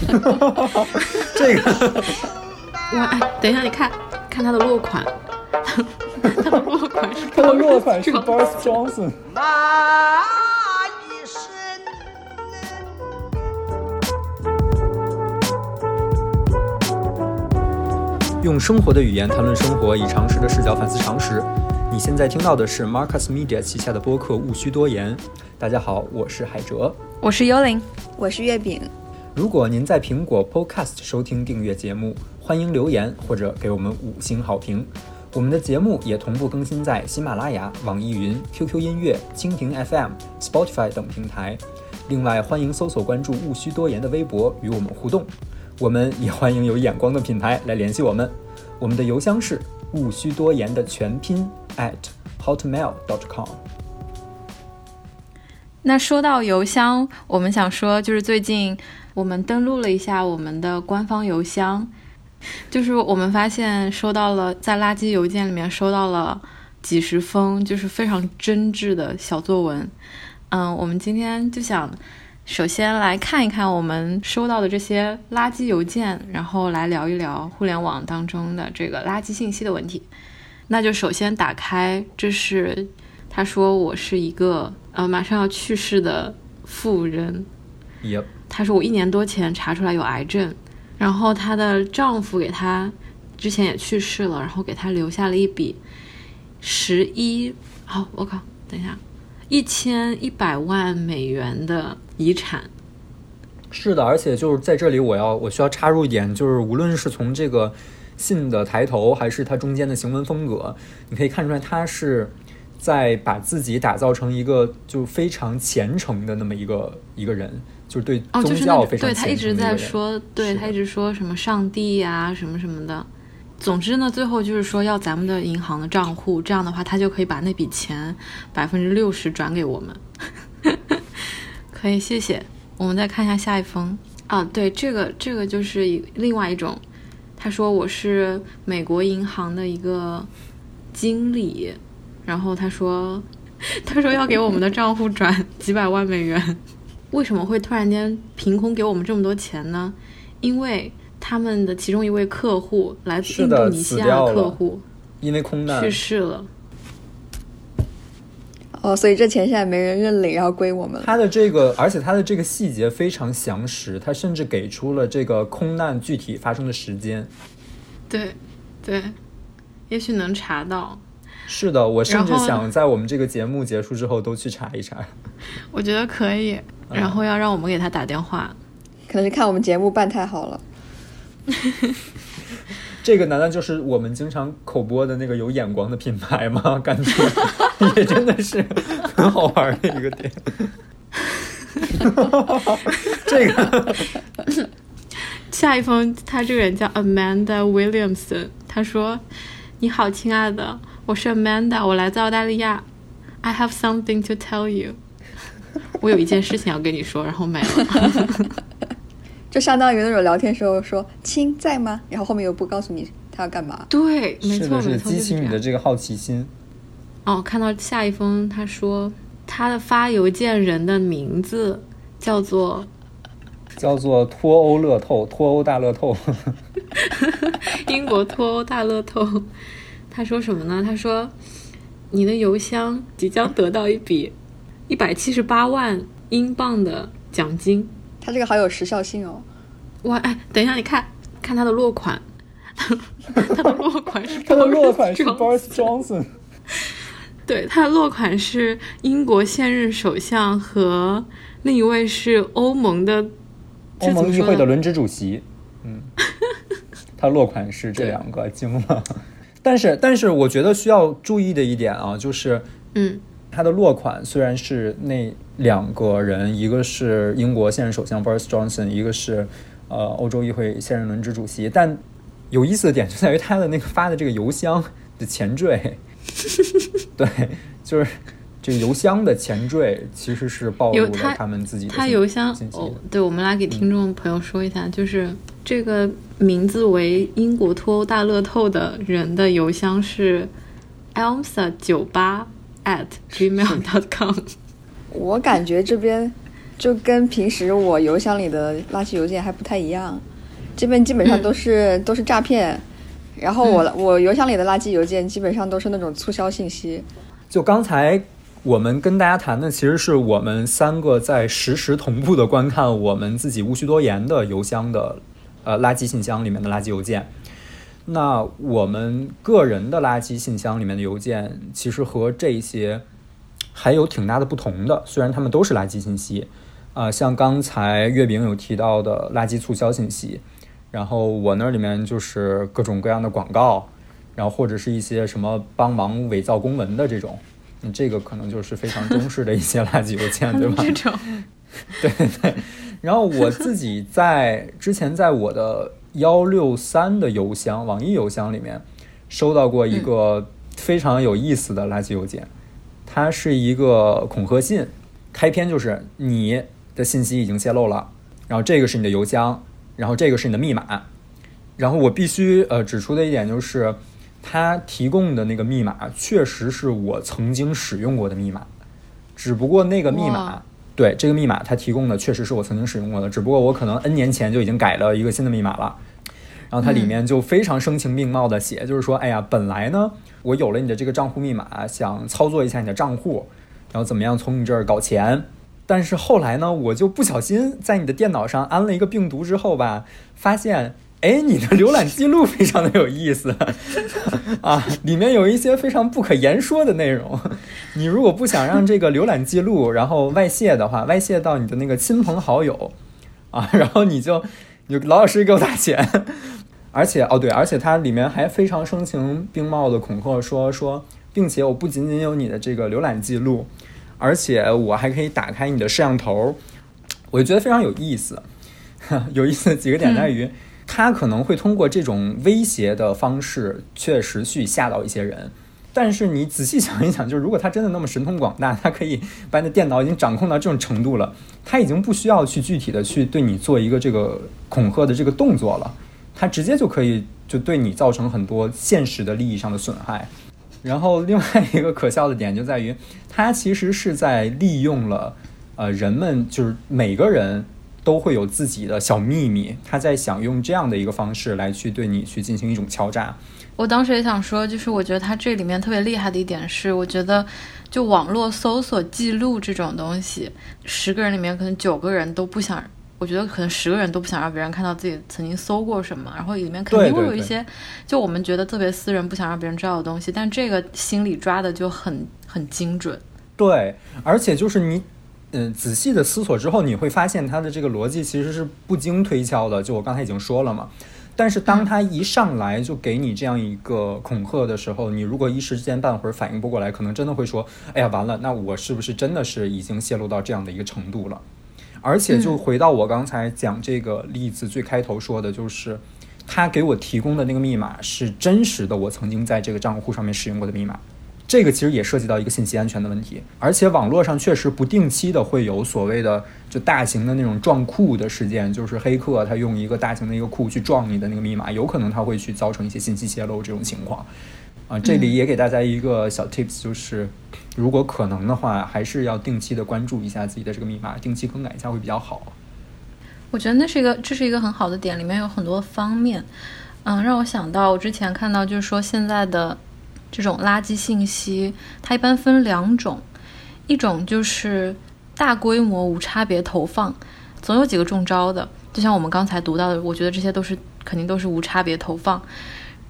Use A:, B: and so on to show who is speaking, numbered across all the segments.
A: 这个，
B: 哇，哎，等一下，你看看他的落款，他的落款是
A: 他的落款是 Boris Johnson。
C: 那一生。
A: 用生活的语言谈论生活，以常识的视角反思常识。你现在听到的是 Marcus Media 旗下的播客《勿需多言》。大家好，我是海哲。
B: 我是幽灵，
D: 我是月饼。
A: 如果您在苹果 Podcast 收听订阅节目，欢迎留言或者给我们五星好评。我们的节目也同步更新在喜马拉雅、网易云、QQ 音乐、蜻蜓 FM、Spotify 等平台。另外，欢迎搜索关注“勿需多言”的微博与我们互动。我们也欢迎有眼光的品牌来联系我们。我们的邮箱是“勿需多言”的全拼 at hotmail.com。
B: 那说到邮箱，我们想说，就是最近我们登录了一下我们的官方邮箱，就是我们发现收到了在垃圾邮件里面收到了几十封，就是非常真挚的小作文。嗯，我们今天就想首先来看一看我们收到的这些垃圾邮件，然后来聊一聊互联网当中的这个垃圾信息的问题。那就首先打开，这是他说我是一个呃马上要去世的妇人。
A: Yep，
B: 她说我一年多前查出来有癌症，然后她的丈夫给她之前也去世了，然后给她留下了一笔十一，好，我靠，等一下，一千一百万美元的遗产。
A: 是的，而且就是在这里，我要我需要插入一点，就是无论是从这个信的抬头，还是它中间的行文风格，你可以看出来，它是在把自己打造成一个就非常虔诚的那么一个一个人，就是对
B: 哦，
A: 宗教非常
B: 对他一直在
A: 虔诚的一个人。
B: 说，对他一直说什么上帝呀、什么什么的。总之呢，最后就是说要咱们的银行的账户，这样的话他就可以把那笔钱百分之六十转给我们。可以，谢谢。我们再看一下下一封啊，对，这个这个就是一另外一种。他说我是美国银行的一个经理，然后他说 他说要给我们的账户转 几百万美元。为什么会突然间凭空给我们这么多钱呢？因为他们的其中一位客户来自印度尼西亚的客户
A: 因为空难
B: 去世了。
D: 哦，所以这钱现在没人认领，然后归我们了。
A: 他的这个，而且他的这个细节非常详实，他甚至给出了这个空难具体发生的时间。
B: 对，对，也许能查到。
A: 是的，我甚至想在我们这个节目结束之后都去查一查。
B: 我觉得可以，然后要让我们给他打电话。
D: 可能是看我们节目办太好了。
A: 这个难道就是我们经常口播的那个有眼光的品牌吗？感觉也真的是很好玩的一个点。这个
B: 下一封，他这个人叫 Amanda Williamson，他说：“你好，亲爱的，我是 Amanda，我来自澳大利亚。I have something to tell you。我有一件事情要跟你说，然后没了。
D: 就相当于那种聊天时候说“亲在吗”，然后后面又不告诉你他要干嘛。
B: 对，没错，没错，
A: 激起
B: 就是这样。
A: 你的这个好奇心。
B: 哦，看到下一封，他说他的发邮件人的名字叫做
A: 叫做脱欧乐透，脱欧大乐透。
B: 英国脱欧大乐透。他说什么呢？他说你的邮箱即将得到一笔一百七十八万英镑的奖金。
D: 他这个好有时效性哦。
B: 哇，哎，等一下，你看看他的落款，他的落款是
A: 他的落款是
B: Boris
A: Johnson。
B: 对，他的落款是英国现任首相和另一位是欧盟的
A: 欧盟议会的轮值主席，嗯，他落款是这两个，惊了。但是，但是我觉得需要注意的一点啊，就是
B: 嗯。
A: 他的落款虽然是那两个人，一个是英国现任首相 Boris Johnson，一个是呃欧洲议会现任轮值主席，但有意思的点就在于他的那个发的这个邮箱的前缀，对，就是这个邮箱的前缀其实是暴露了
B: 他
A: 他们自己的
B: 他
A: 信
B: 邮箱哦，对，我们来给听众朋友说一下，就是这个名字为英国脱欧大乐透的人的邮箱是 elmsa 九八 at gmail dot com。
D: 我感觉这边就跟平时我邮箱里的垃圾邮件还不太一样，这边基本上都是、都是诈骗，然后我、我邮箱里的垃圾邮件基本上都是那种促销信息。
A: 就刚才我们跟大家谈的，其实是我们三个在实时同步的观看我们自己无需多言的邮箱的呃垃圾信箱里面的垃圾邮件。那我们个人的垃圾信箱里面的邮件，其实和这些还有挺大的不同的。虽然它们都是垃圾信息，啊、像刚才月饼有提到的垃圾促销信息，然后我那里面就是各种各样的广告，然后或者是一些什么帮忙伪造公文的这种，嗯这个可能就是非常中式的一些垃圾邮件，对吧？
B: 这种
A: 对对对。然后我自己在之前在我的幺六三的邮箱，网易邮箱里面收到过一个非常有意思的垃圾邮件，它是一个恐吓信，开篇就是你的信息已经泄露了，然后这个是你的邮箱，然后这个是你的密码，然后我必须呃指出的一点就是，他提供的那个密码确实是我曾经使用过的密码，只不过那个密码，对这个密码他提供的确实是我曾经使用过的，只不过我可能 N 年前就已经改了一个新的密码了。然后它里面就非常声情并茂的写，就是说，哎呀，本来呢，我有了你的这个账户密码，想操作一下你的账户，然后怎么样从你这儿搞钱，但是后来呢，我就不小心在你的电脑上安了一个病毒之后吧，发现，哎，你的浏览记录非常的有意思 啊，里面有一些非常不可言说的内容。你如果不想让这个浏览记录然后外泄的话，外泄到你的那个亲朋好友啊，然后你就你就老老实实给我打钱。而且哦对，而且它里面还非常声情并茂的恐吓说说，并且我不仅仅有你的这个浏览记录，而且我还可以打开你的摄像头，我就觉得非常有意思。有意思的几个点在于，他可能会通过这种威胁的方式，确实去吓到一些人。但是你仔细想一想，就是如果他真的那么神通广大，他可以把你的电脑已经掌控到这种程度了，他已经不需要去具体的去对你做一个这个恐吓的这个动作了，他直接就可以就对你造成很多现实的利益上的损害。然后另外一个可笑的点就在于，他其实是在利用了呃人们就是每个人都会有自己的小秘密，他在想用这样的一个方式来去对你去进行一种敲诈。
B: 我当时也想说，就是我觉得他这里面特别厉害的一点是，我觉得就网络搜索记录这种东西，十个人里面可能九个人都不想，我觉得可能十个人都不想让别人看到自己曾经搜过什么，然后里面肯定会有一些就我们觉得特别私人、不想让别人知道的东西，但这个心里抓的就很很精准。
A: 对，而且就是你，嗯、仔细的思索之后，你会发现它的这个逻辑其实是不经推敲的。就我刚才已经说了嘛，但是当他一上来就给你这样一个恐吓的时候，你如果一时间半会儿反应不过来，可能真的会说：“哎呀，完了，那我是不是真的是已经泄露到这样的一个程度了？”而且就回到我刚才讲这个例子最开头说的，就是他给我提供的那个密码是真实的，我曾经在这个账户上面使用过的密码。这个其实也涉及到一个信息安全的问题，而且网络上确实不定期的会有所谓的就大型的那种撞库的事件，就是黑客他用一个大型的一个库去撞你的那个密码，有可能他会去造成一些信息泄露这种情况。啊，这里也给大家一个小 tips，就是如果可能的话，还是要定期的关注一下自己的这个密码，定期更改一下会比较好。
B: 我觉得那是一个，这是一个很好的点，里面有很多方面，嗯，让我想到我之前看到，就是说现在的这种垃圾信息，它一般分两种，一种就是大规模无差别投放，总有几个中招的，就像我们刚才读到的，我觉得这些都是肯定都是无差别投放，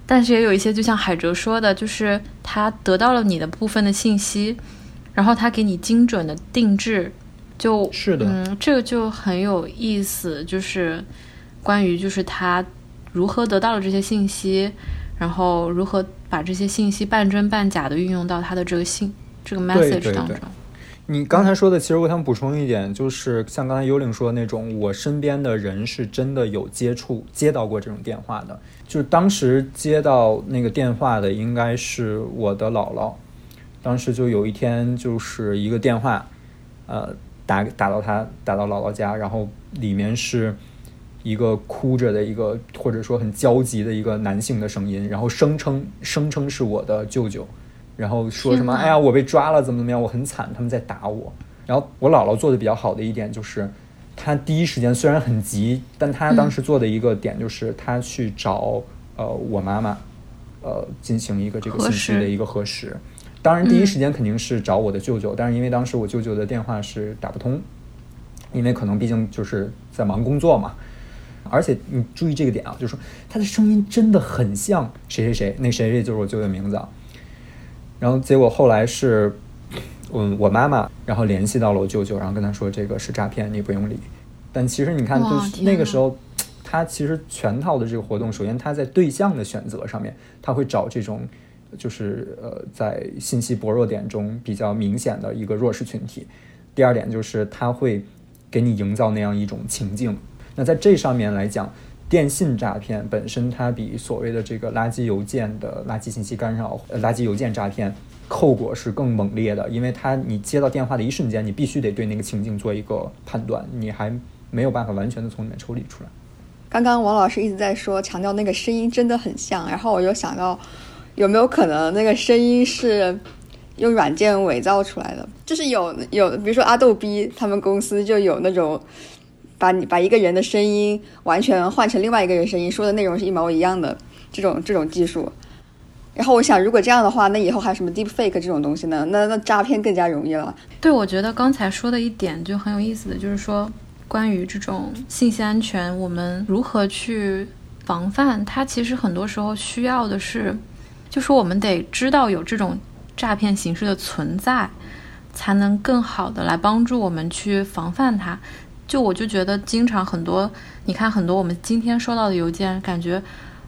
B: 但是也有一些，就像海哲说的，就是他得到了你的部分的信息，然后他给你精准的定制。就是
A: 的
B: 嗯，这个就很有意思，就是关于就是他如何得到了这些信息，然后如何把这些信息半真半假的运用到他的这个信这个 message 当中。
A: 你刚才说的，其实我想补充一点，就是像刚才幽灵说的那种，我身边的人是真的有接触接到过这种电话的。就是当时接到那个电话的应该是我的姥姥，当时就有一天就是一个电话，呃，打打到他打到姥姥家，然后里面是一个哭着的一个或者说很焦急的一个男性的声音，然后声称声称是我的舅舅。然后说什么？哎呀，我被抓了，怎么怎么样？我很惨，他们在打我。然后我姥姥做的比较好的一点就是，她第一时间虽然很急，但她当时做的一个点就是她去找呃我妈妈，呃进行一个这个信息的一个核实。当然，第一
B: 嗯
A: 时间肯定是找我的舅舅，但是因为当时我舅舅的电话是打不通，因为可能毕竟就是在忙工作嘛。而且你注意这个点啊，就是说他的声音真的很像谁谁谁，那谁谁就是我舅舅的名字啊。然后结果后来是，嗯，我妈妈然后联系到了我舅舅，然后跟他说这个是诈骗，你不用理。但其实你看，就是那个时候，他其实全套的这个活动，首先他在对象的选择上面，他会找这种就是呃在信息薄弱点中比较明显的一个弱势群体。第二点就是他会给你营造那样一种情境。那在这上面来讲，电信诈骗本身它比所谓的这个垃圾邮件的垃圾信息干扰、呃垃圾邮件诈骗后果是更猛烈的，因为它你接到电话的一瞬间，你必须得对那个情境做一个判断，你还没有办法完全的从里面抽离出来。
D: 刚刚王老师一直在说，强调那个声音真的很像，然后我就想到，有没有可能那个声音是用软件伪造出来的？就是有有，比如说阿豆逼他们公司就有那种把你把一个人的声音完全换成另外一个人声音，说的内容是一模一样的这种这种技术。然后我想，如果这样的话，那以后还有什么 deep fake 这种东西呢？那那诈骗更加容易了。
B: 对，我觉得刚才说的一点就很有意思的，就是说关于这种信息安全，我们如何去防范？它其实很多时候需要的是，就是我们得知道有这种诈骗形式的存在，才能更好的来帮助我们去防范它。就我就觉得，经常很多，你看很多我们今天收到的邮件，感觉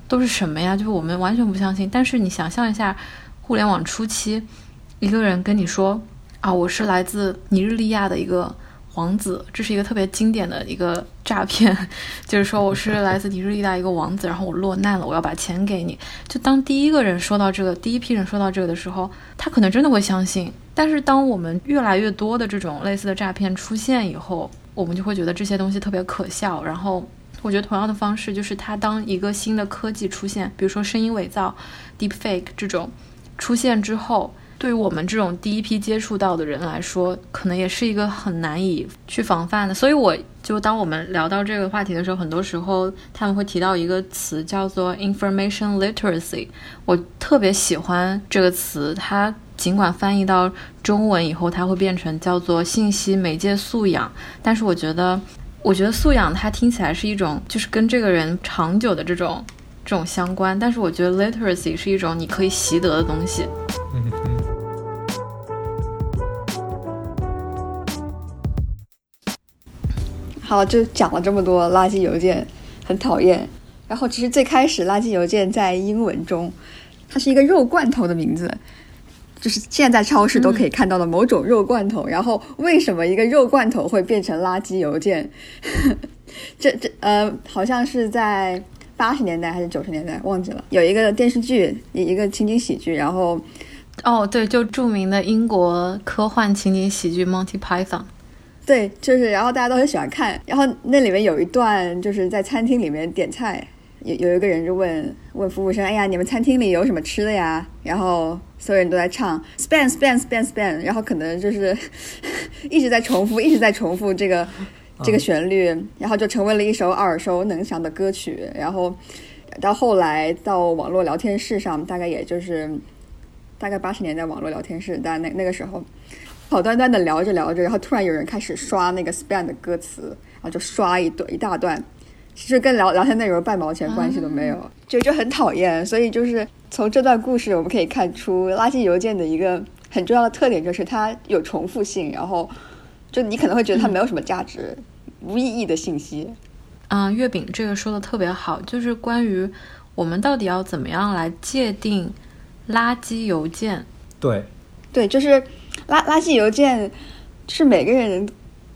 B: 都是什么呀？就是我们完全不相信。但是你想象一下，互联网初期，一个人跟你说啊，我是来自尼日利亚的一个王子，这是一个特别经典的一个诈骗，就是说我是来自尼日利亚一个王子，然后我落难了，我要把钱给你。就当第一个人说到这个，第一批人说到这个的时候，他可能真的会相信。但是当我们越来越多的这种类似的诈骗出现以后，我们就会觉得这些东西特别可笑，然后。我觉得同样的方式就是，它当一个新的科技出现，比如说声音伪造、deepfake 这种出现之后，对于我们这种第一批接触到的人来说，可能也是一个很难以去防范的。所以，我就当我们聊到这个话题的时候，很多时候他们会提到一个词叫做 information literacy。我特别喜欢这个词，它尽管翻译到中文以后，它会变成叫做信息媒介素养，但是我觉得。我觉得素养它听起来是一种，就是跟这个人长久的这种这种相关，但是我觉得 literacy 是一种你可以习得的东西。
D: 好，就讲了这么多垃圾邮件，很讨厌。然后其实最开始垃圾邮件在英文中，它是一个肉罐头的名字，就是现在在超市都可以看到的某种肉罐头。然后为什么一个肉罐头会变成垃圾邮件？这这呃，好像是在八十年代还是九十年代，忘记了。有一个电视剧，一一个情景喜剧，然后
B: 哦，对，就著名的英国科幻情景喜剧《Monty Python》。
D: 对，就是，然后大家都很喜欢看。然后那里面有一段，就是在餐厅里面点菜，有有一个人就问问服务生：“哎呀，你们餐厅里有什么吃的呀？”然后所有人都在唱 “span span span span”，然后可能就是 一直在重复，一直在重复这个这个旋律，然后就成为了一首耳熟能详的歌曲。然后到后来到网络聊天室上，大概也就是大概八十年代网络聊天室，但那那个时候。好端端的聊着聊着，然后突然有人开始刷那个 span 的歌词，然后就刷一段一大段，其实跟聊聊天内容半毛钱关系都没有，就就很讨厌。所以就是从这段故事我们可以看出，垃圾邮件的一个很重要的特点就是它有重复性，然后就你可能会觉得它没有什么价值，无意义的信息。
B: 嗯，月饼这个说的特别好，就是关于我们到底要怎么样来界定垃圾邮件。
A: 对，
D: 对，就是。垃垃圾邮件，是每个人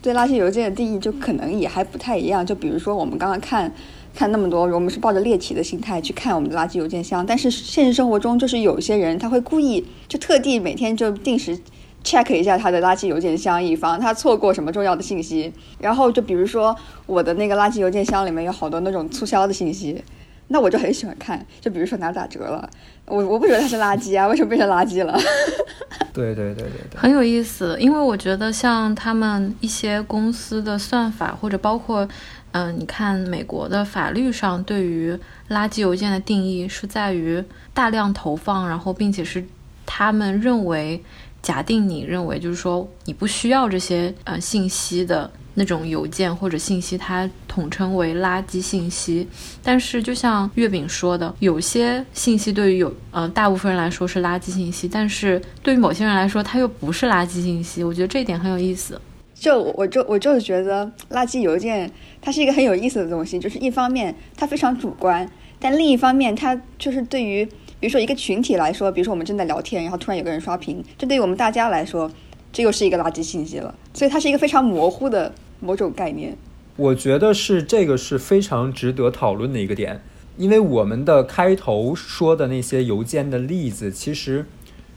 D: 对垃圾邮件的定义就可能也还不太一样。就比如说我们刚刚看看那么多，我们是抱着猎奇的心态去看我们的垃圾邮件箱，但是现实生活中就是有些人他会故意就特地每天就定时 check 一下他的垃圾邮件箱，以防他错过什么重要的信息。然后就比如说我的那个垃圾邮件箱里面有好多那种促销的信息，那我就很喜欢看。就比如说哪打折了，我我不觉得它是垃圾啊，为什么变成垃圾了？
A: 对对对对对，
B: 很有意思，因为我觉得像他们一些公司的算法，或者包括，嗯、你看美国的法律上对于垃圾邮件的定义是在于大量投放，然后并且是他们认为假定你认为就是说你不需要这些呃信息的那种邮件或者信息，它统称为垃圾信息。但是就像月饼说的，有些信息对于有呃大部分人来说是垃圾信息，但是对于某些人来说，它又不是垃圾信息。我觉得这一点很有意思。
D: 就我我就我就是觉得垃圾邮件它是一个很有意思的东西，就是一方面它非常主观，但另一方面它就是对于比如说一个群体来说，比如说我们正在聊天，然后突然有个人刷屏，这对于我们大家来说，这又是一个垃圾信息了，所以它是一个非常模糊的某种概念。
A: 我觉得是这个是非常值得讨论的一个点，因为我们的开头说的那些邮件的例子，其实，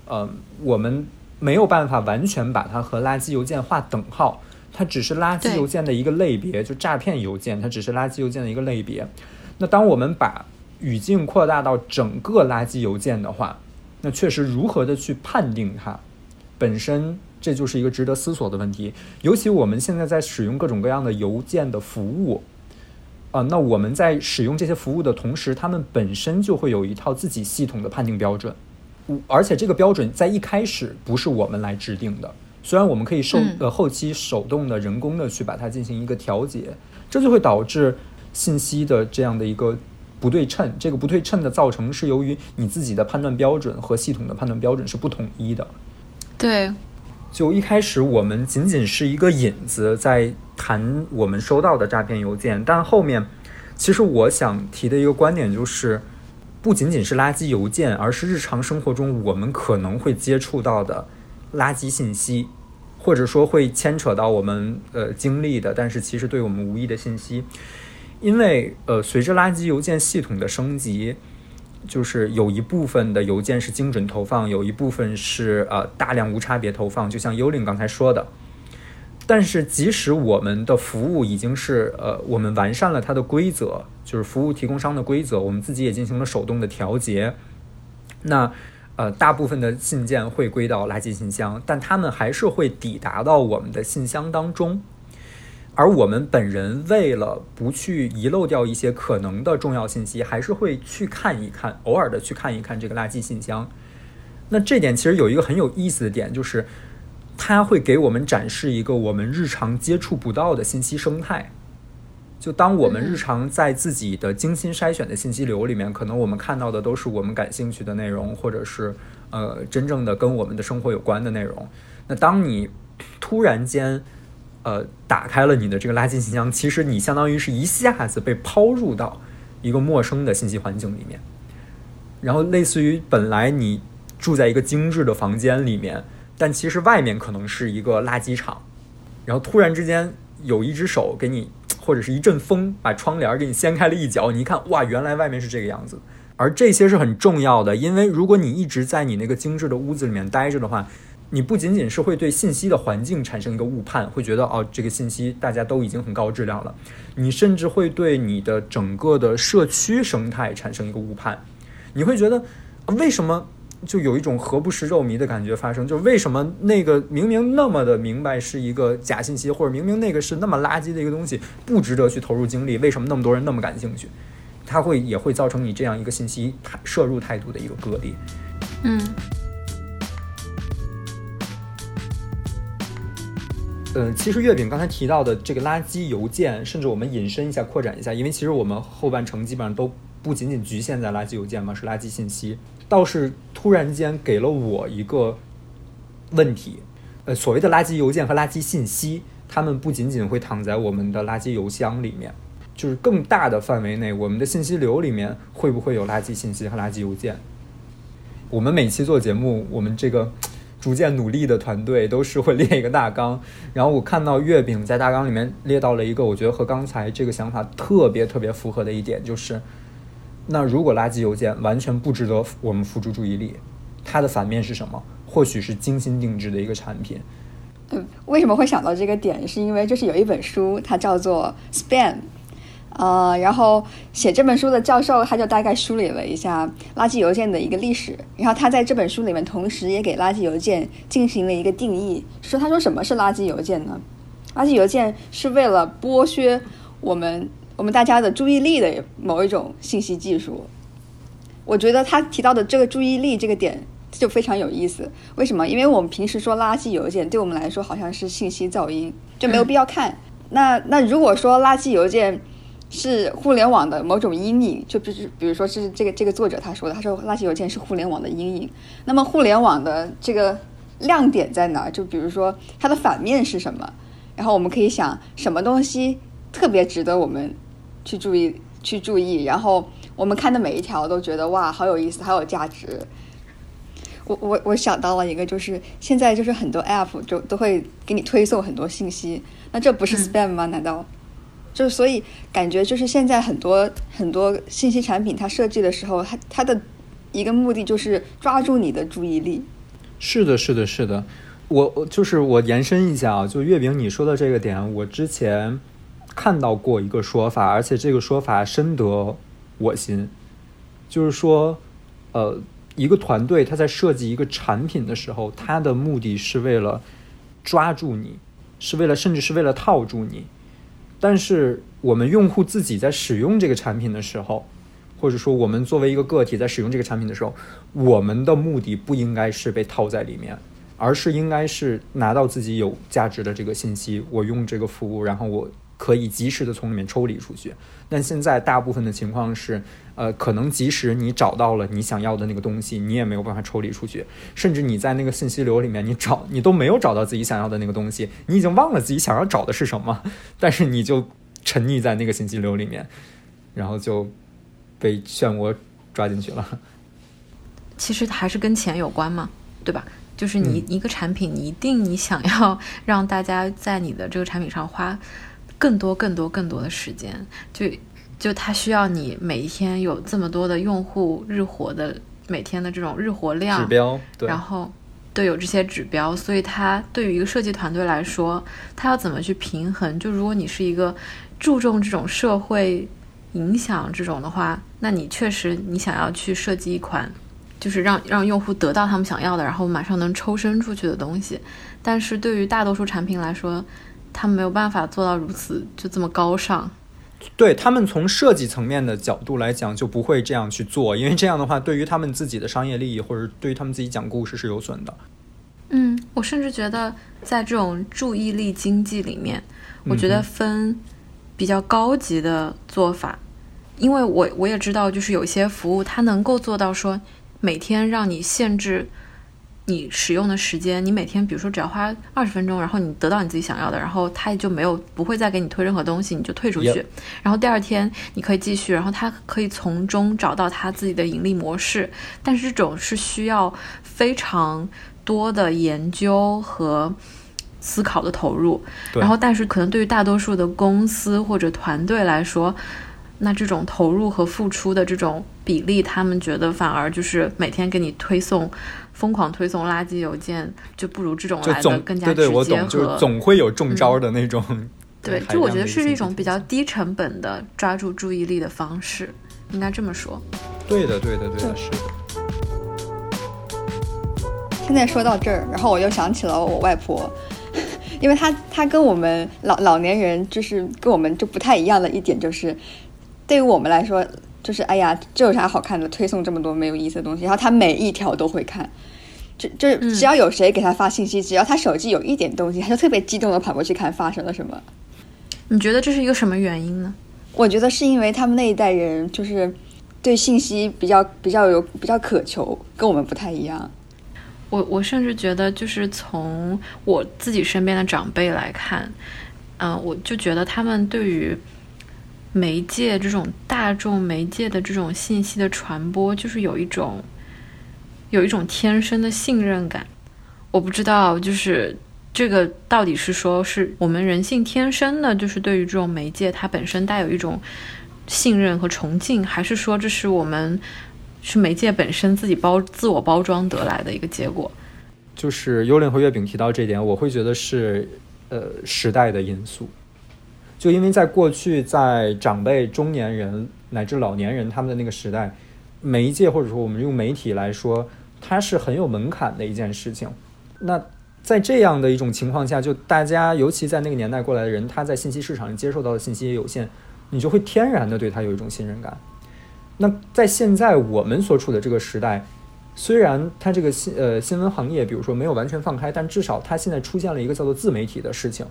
A: 呃，我们没有办法完全把它和垃圾邮件划等号，它只是垃圾邮件的一个类别，就诈骗邮件，它只是垃圾邮件的一个类别。那当我们把语境扩大到整个垃圾邮件的话，那确实如何的去判定它，本身这就是一个值得思索的问题。尤其我们现在在使用各种各样的邮件的服务，啊、那我们在使用这些服务的同时，他们本身就会有一套自己系统的判定标准，嗯而且这个标准在一开始不是我们来制定的。虽然我们可以手
B: 嗯
A: 呃后期手动的人工的去把它进行一个调节，这就会导致信息的这样的一个不对称。这个不对称的造成是由于你自己的判断标准和系统的判断标准是不统一的。
B: 对，
A: 就一开始我们仅仅是一个引子，在谈我们收到的诈骗邮件，但后面其实我想提的一个观点就是，不仅仅是垃圾邮件，而是日常生活中我们可能会接触到的垃圾信息，或者说会牵扯到我们呃经历的，但是其实对我们无益的信息。因为呃，随着垃圾邮件系统的升级，就是有一部分的邮件是精准投放，有一部分是呃大量无差别投放，就像幽灵刚才说的。但是，即使我们的服务已经是呃，我们完善了它的规则，就是服务提供商的规则，我们自己也进行了手动的调节。那呃，大部分的信件会归到垃圾信箱，但它们还是会抵达到我们的信箱当中。而我们本人为了不去遗漏掉一些可能的重要信息，还是会去看一看，偶尔的去看一看这个垃圾信箱。那这点其实有一个很有意思的点，就是它会给我们展示一个我们日常接触不到的信息生态。就当我们日常在自己的精心筛选的信息流里面，可能我们看到的都是我们感兴趣的内容，或者是呃真正的跟我们的生活有关的内容。那当你突然间呃打开了你的这个垃圾信箱，其实你相当于是一下子被抛入到一个陌生的信息环境里面，然后类似于本来你住在一个精致的房间里面，但其实外面可能是一个垃圾场，然后突然之间有一只手给你，或者是一阵风把窗帘给你掀开了一角，你一看，哇，原来外面是这个样子。而这些是很重要的，因为如果你一直在你那个精致的屋子里面待着的话，你不仅仅是会对信息的环境产生一个误判，会觉得哦，这个信息大家都已经很高质量了，你甚至会对你的整个的社区生态产生一个误判，你会觉得为什么就有一种何不食肉糜的感觉发生？就是为什么那个明明那么的明白是一个假信息，或者明明那个是那么垃圾的一个东西，不值得去投入精力，为什么那么多人那么感兴趣？它会也会造成你这样一个信息摄入态度的一个割裂。
B: 嗯
A: 嗯，其实月饼刚才提到的这个垃圾邮件，甚至我们引申一下、扩展一下，因为其实我们后半程基本上都不仅仅局限在垃圾邮件嘛，是垃圾信息，倒是突然间给了我一个问题。呃，所谓的垃圾邮件和垃圾信息，它们不仅仅会躺在我们的垃圾邮箱里面，就是更大的范围内，我们的信息流里面会不会有垃圾信息和垃圾邮件？我们每期做节目，我们这个逐渐努力的团队都是会列一个大纲，然后我看到月饼在大纲里面列到了一个我觉得和刚才这个想法特别特别符合的一点，就是那如果垃圾邮件完全不值得我们付出注意力，它的反面是什么？或许是精心定制的一个产品。
D: 嗯，为什么会想到这个点？是因为就是有一本书，它叫做《Spam》，呃，然后写这本书的教授他就大概梳理了一下垃圾邮件的一个历史，然后他在这本书里面同时也给垃圾邮件进行了一个定义，说他说什么是垃圾邮件呢？垃圾邮件是为了剥削我们我们大家的注意力的某一种信息技术。我觉得他提到的这个注意力这个点就非常有意思。为什么？因为我们平时说垃圾邮件，对我们来说好像是信息噪音，就没有必要看。那那如果说垃圾邮件是互联网的某种阴影，就比比如说是这个这个作者他说的，他说垃圾邮件是互联网的阴影。那么互联网的这个亮点在哪？就比如说它的反面是什么？然后我们可以想什么东西特别值得我们去注意去注意，然后我们看的每一条都觉得哇好有意思，好有价值。我我我想到了一个，就是现在就是很多 app 就都会给你推送很多信息，那这不是 spam 吗？难道？就所以感觉就是现在很多很多信息产品，它设计的时候，它它的一个目的就是抓住你的注意力。
A: 是的，是的，是的。我我就是我延伸一下啊，就月饼你说的这个点，我之前看到过一个说法，而且这个说法深得我心，就是说，呃，一个团队他在设计一个产品的时候，他的目的是为了抓住你，是为了甚至是为了套住你。但是我们用户自己在使用这个产品的时候，或者说我们作为一个个体在使用这个产品的时候，我们的目的不应该是被套在里面，而是应该是拿到自己有价值的这个信息。我用这个服务，然后我可以及时的从里面抽离出去。但现在大部分的情况是，呃，可能即使你找到了你想要的那个东西，你也没有办法抽离出去，甚至你在那个信息流里面，你找你都没有找到自己想要的那个东西，你已经忘了自己想要找的是什么，但是你就沉溺在那个信息流里面，然后就被漩涡抓进去了。
B: 其实还是跟钱有关嘛，对吧？就是你一个产品，你一定你想要让大家在你的这个产品上花。更多、更多、更多的时间，就就它需要你每一天有这么多的用户日活的每天的这种日活量
A: 指标，
B: 然后对有这些指标，所以它对于一个设计团队来说，它要怎么去平衡？就如果你是一个注重这种社会影响这种的话，那你确实你想要去设计一款就是让让用户得到他们想要的，然后马上能抽身出去的东西，但是对于大多数产品来说。他们没有办法做到如此就这么高尚，
A: 对他们从设计层面的角度来讲就不会这样去做，因为这样的话对于他们自己的商业利益或者对于他们自己讲故事是有损的。
B: 嗯，我甚至觉得在这种注意力经济里面，我觉得分比较高级的做法，因为我我也知道，就是有些服务它能够做到说每天让你限制。你使用的时间，你每天比如说只要花二十分钟，然后你得到你自己想要的，然后他也就没有不会再给你推任何东西，你就退出去，然后第二天你可以继续，然后他可以从中找到他自己的盈利模式，但是这种是需要非常多的研究和思考的投入，然后但是可能对于大多数的公司或者团队来说，那这种投入和付出的这种比例，他们觉得反而就是每天给你推送。疯狂推送垃圾邮件，就不如这种来的更加直接
A: 和。就总会有中招的那种。
B: 对，就我觉得是一种比较低成本的抓住注意力的方式，应该这么说。
A: 对的，对的，对的，是的。
D: 现在说到这儿，然后我又想起了我外婆，因为她她跟我们老老年人就是跟我们就不太一样的一点，就是对于我们来说。就是哎呀，这有啥好看的？推送这么多没有意思的东西，然后他每一条都会看，就就只要有谁给他发信息，只要他手机有一点东西，他就特别激动的跑过去看发生了什么。
B: 你觉得这是一个什么原因呢？
D: 我觉得是因为他们那一代人就是对信息比较比较有比较渴求，跟我们不太一样。
B: 我我甚至觉得，就是从我自己身边的长辈来看，嗯，我就觉得他们对于。媒介这种大众媒介的这种信息的传播，就是有一种有一种天生的信任感。我不知道，就是这个到底是说是我们人性天生的，就是对于这种媒介它本身带有一种信任和崇敬，还是说这是我们是媒介本身自己包自我包装得来的一个结果？
A: 就是幽灵和月饼提到这点，我会觉得是呃时代的因素。就因为在过去，在长辈、中年人乃至老年人他们的那个时代，媒介或者说我们用媒体来说，它是很有门槛的一件事情。那在这样的一种情况下，就大家尤其在那个年代过来的人，他在信息市场里接受到的信息也有限，你就会天然的对他有一种信任感。那在现在我们所处的这个时代，虽然它这个新呃新闻行业，比如说没有完全放开，但至少它现在出现了一个叫做自媒体的事情。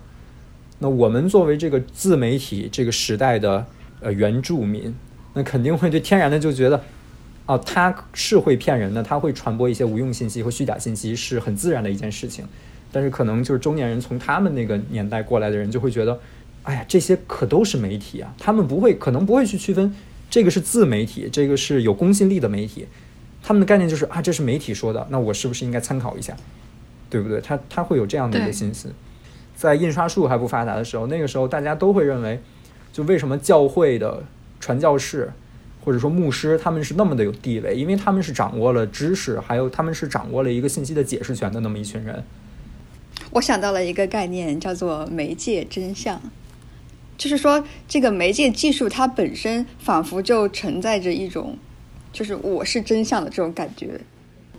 A: 那我们作为这个自媒体这个时代的呃原住民，那肯定会对天然的就觉得，啊，他是会骗人的，他会传播一些无用信息和虚假信息，是很自然的一件事情。但是可能就是中年人从他们那个年代过来的人就会觉得，哎呀，这些可都是媒体啊，他们不会可能不会去区分这个是自媒体，这个是有公信力的媒体。他们的概念就是啊，这是媒体说的，那我是不是应该参考一下，对不对？他他会有这样的一个心思。在印刷术还不发达的时候，那个时候大家都会认为，就为什么教会的传教士或者说牧师他们是那么的有地位，因为他们是掌握了知识，还有他们是掌握了一个信息的解释权的那么一群人。
D: 我想到了一个概念，叫做媒介真相，就是说这个媒介技术它本身仿佛就承载着一种，就是我是真相的这种感觉。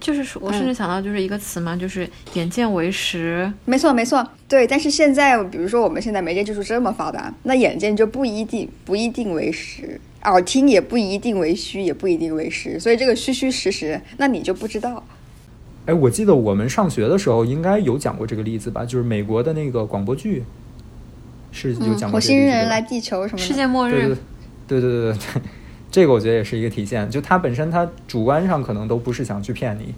B: 就是我甚至想到就是一个词嘛，就是眼见为实。
D: 没错，没错，对。但是现在，比如说我们现在媒介技术这么发达，那眼见就不一定不一定为实，耳听也不一定为虚，也不一定为实。所以这个虚虚实实，那你就不知道。
A: 哎，我记得我们上学的时候应该有讲过这个例子吧？就是美国的那个广播剧，是有讲过。
D: 火星人来地球什么？
B: 世界末
A: 日。对对对对对，这个我觉得也是一个体现。就他本身，他主观上可能都不是想去骗你，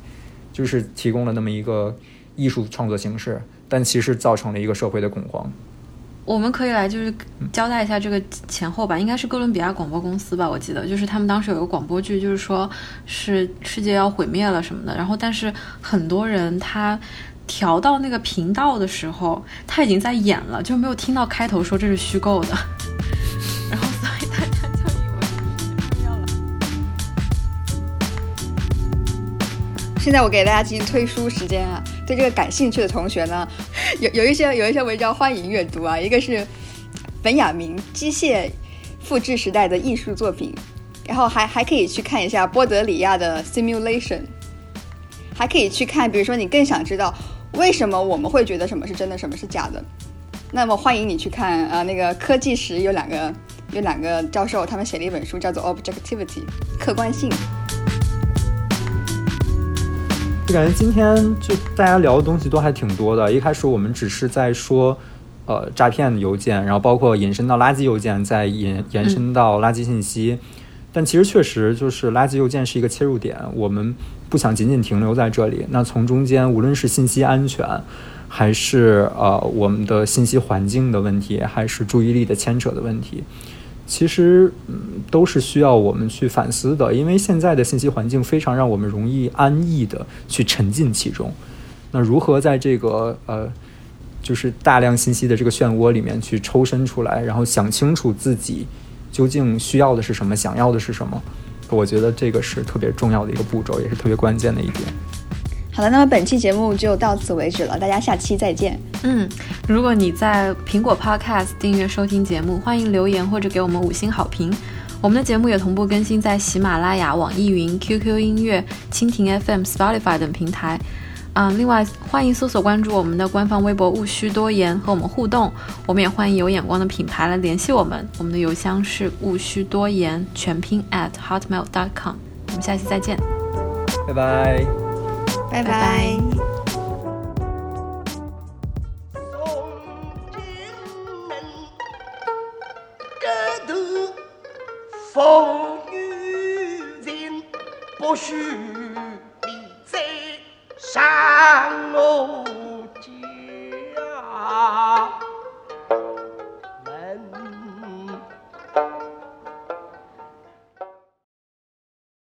A: 就是提供了那么一个艺术创作形式，但其实造成了一个社会的恐慌。
B: 我们可以来就是交代一下这个前后吧，应该是哥伦比亚广播公司吧，我记得就是他们当时有个广播剧，就是说是世界要毁灭了什么的，然后但是很多人他调到那个频道的时候，他已经在演了，就没有听到开头说这是虚构的，
D: 现在我给大家进行推书时间啊，对这个感兴趣的同学呢。有有一些有一些文章欢迎阅读啊，一个是本雅明机械复制时代的艺术作品，然后还还可以去看一下波德里亚的 Simulation，还可以去看，比如说你更想知道为什么我们会觉得什么是真的，什么是假的，那么欢迎你去看啊，那个科技史有两个有两个教授，他们写了一本书叫做 Objectivity，客观性。
A: 就感觉今天就大家聊的东西都还挺多的。一开始我们只是在说，呃，诈骗的邮件，然后包括引申到垃圾邮件，再引延伸到垃圾信息。但其实确实就是垃圾邮件是一个切入点，我们不想仅仅停留在这里。那从中间，无论是信息安全，还是呃我们的信息环境的问题，还是注意力的牵扯的问题。其实，嗯，都是需要我们去反思的，因为现在的信息环境非常让我们容易安逸的去沉浸其中。那如何在这个呃，就是大量信息的这个漩涡里面去抽身出来，然后想清楚自己究竟需要的是什么，想要的是什么？我觉得这个是特别重要的一个步骤，也是特别关键的一点。
D: 好了，那么本期节目就到此为止了，大家下期再见。
B: 嗯，如果你在苹果 Podcast 订阅收听节目，欢迎留言或者给我们五星好评。我们的节目也同步更新在喜马拉雅、网易云、QQ 音乐、蜻蜓 FM、Spotify 等平台。嗯，另外欢迎搜索关注我们的官方微博“勿需多言”和我们互动。我们也欢迎有眼光的品牌来联系我们，我们的邮箱是勿需多言全拼 at hotmail.com。我们下期再见，
A: 拜拜。
D: 拜拜。
C: 风雨人不许。